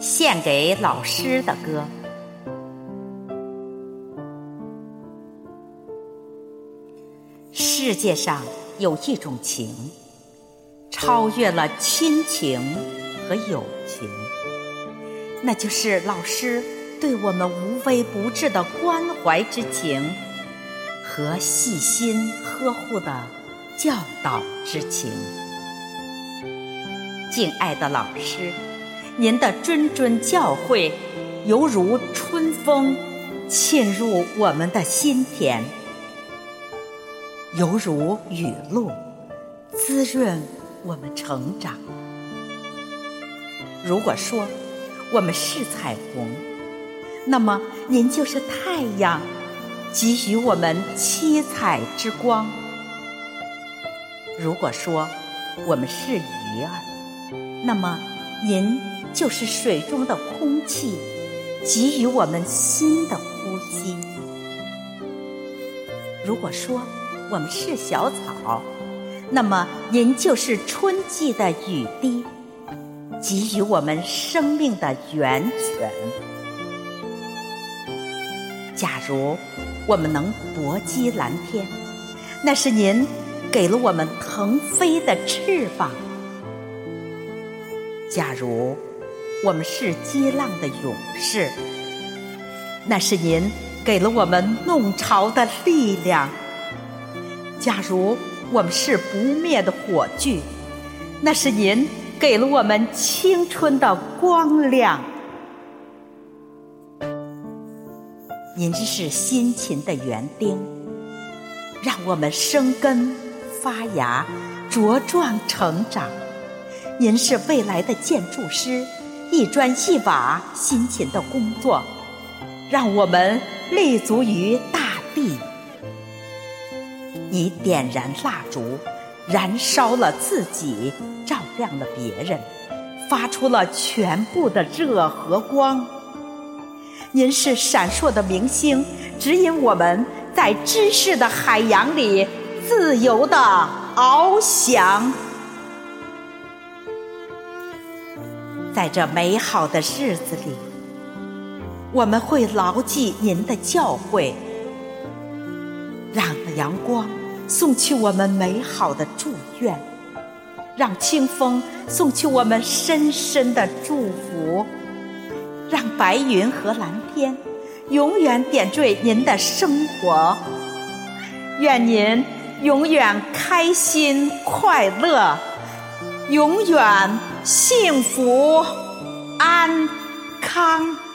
献给老师的歌。世界上有一种情，超越了亲情和友情，那就是老师对我们无微不至的关怀之情和细心呵护的教导之情。敬爱的老师，您的谆谆教诲，犹如春风沁入我们的心田，犹如雨露滋润我们成长。如果说我们是彩虹，那么您就是太阳，给予我们七彩之光。如果说我们是鱼儿，那么，您就是水中的空气，给予我们新的呼吸。如果说我们是小草，那么您就是春季的雨滴，给予我们生命的源泉。假如我们能搏击蓝天，那是您给了我们腾飞的翅膀。假如我们是激浪的勇士，那是您给了我们弄潮的力量；假如我们是不灭的火炬，那是您给了我们青春的光亮。您是辛勤的园丁，让我们生根发芽、茁壮成长。您是未来的建筑师，一砖一瓦辛勤的工作，让我们立足于大地。你点燃蜡烛，燃烧了自己，照亮了别人，发出了全部的热和光。您是闪烁的明星，指引我们在知识的海洋里自由的翱翔。在这美好的日子里，我们会牢记您的教诲，让阳光送去我们美好的祝愿，让清风送去我们深深的祝福，让白云和蓝天永远点缀您的生活。愿您永远开心快乐，永远。幸福安康。